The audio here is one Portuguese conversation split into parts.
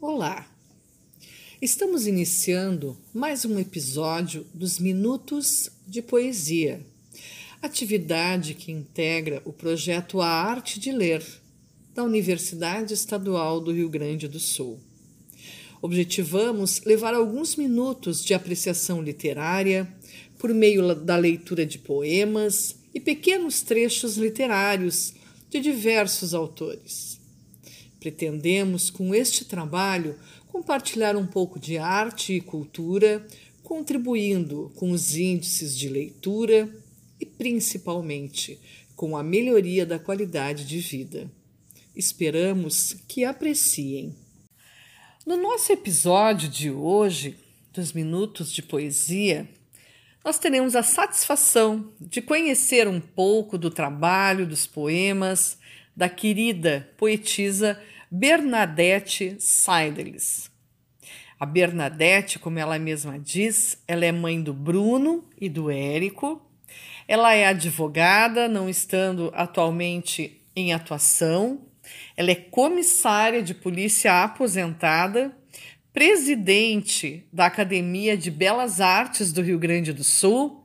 Olá! Estamos iniciando mais um episódio dos Minutos de Poesia, atividade que integra o projeto A Arte de Ler da Universidade Estadual do Rio Grande do Sul. Objetivamos levar alguns minutos de apreciação literária por meio da leitura de poemas e pequenos trechos literários de diversos autores. Pretendemos, com este trabalho, compartilhar um pouco de arte e cultura, contribuindo com os índices de leitura e, principalmente, com a melhoria da qualidade de vida. Esperamos que apreciem. No nosso episódio de hoje, dos Minutos de Poesia, nós teremos a satisfação de conhecer um pouco do trabalho, dos poemas da querida poetisa Bernadette Seidels. A Bernadette, como ela mesma diz, ela é mãe do Bruno e do Érico. Ela é advogada, não estando atualmente em atuação. Ela é comissária de polícia aposentada, presidente da Academia de Belas Artes do Rio Grande do Sul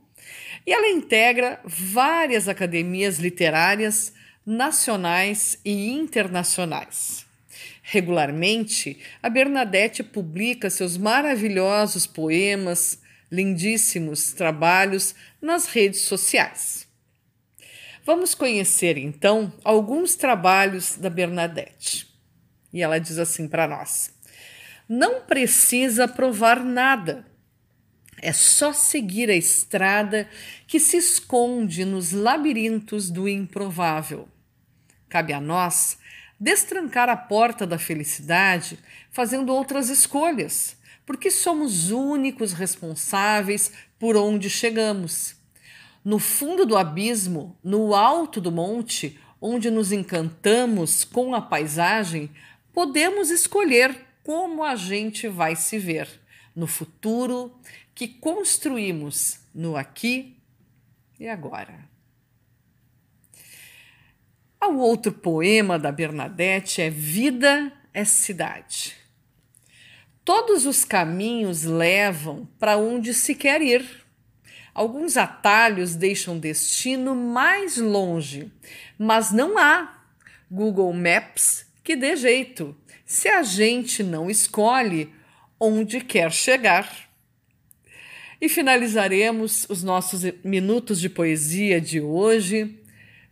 e ela integra várias academias literárias nacionais e internacionais. Regularmente, a Bernadette publica seus maravilhosos poemas, lindíssimos trabalhos nas redes sociais. Vamos conhecer então alguns trabalhos da Bernadette. E ela diz assim para nós: Não precisa provar nada. É só seguir a estrada que se esconde nos labirintos do improvável. Cabe a nós destrancar a porta da felicidade fazendo outras escolhas, porque somos únicos responsáveis por onde chegamos. No fundo do abismo, no alto do monte, onde nos encantamos com a paisagem, podemos escolher como a gente vai se ver no futuro que construímos no aqui e agora. O outro poema da Bernadette é Vida é Cidade. Todos os caminhos levam para onde se quer ir. Alguns atalhos deixam destino mais longe, mas não há Google Maps que dê jeito se a gente não escolhe onde quer chegar. E finalizaremos os nossos minutos de poesia de hoje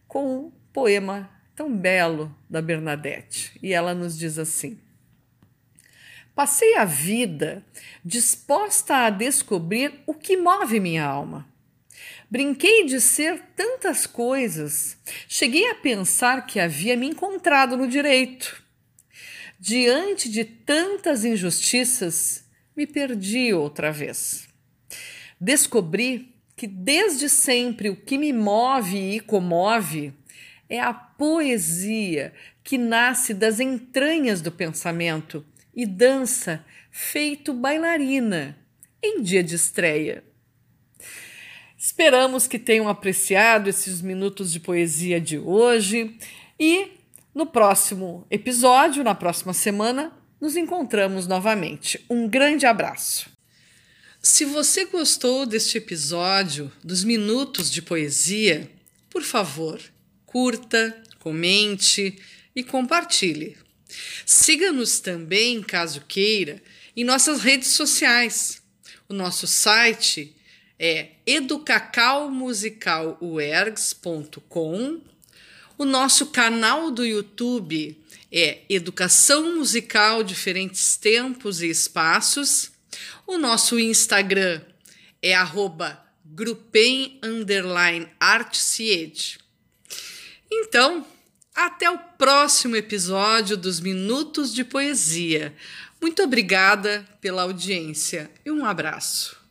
com poema tão belo da Bernadette. E ela nos diz assim: Passei a vida disposta a descobrir o que move minha alma. Brinquei de ser tantas coisas, cheguei a pensar que havia me encontrado no direito. Diante de tantas injustiças, me perdi outra vez. Descobri que desde sempre o que me move e comove é a poesia que nasce das entranhas do pensamento e dança feito bailarina em dia de estreia. Esperamos que tenham apreciado esses minutos de poesia de hoje e no próximo episódio, na próxima semana, nos encontramos novamente. Um grande abraço. Se você gostou deste episódio dos Minutos de Poesia, por favor, curta, comente e compartilhe. Siga-nos também, caso queira, em nossas redes sociais. O nosso site é educacalmusicalwergs.com. O nosso canal do YouTube é Educação Musical Diferentes Tempos e Espaços. O nosso Instagram é arroba grupem underline então, até o próximo episódio dos Minutos de Poesia. Muito obrigada pela audiência e um abraço.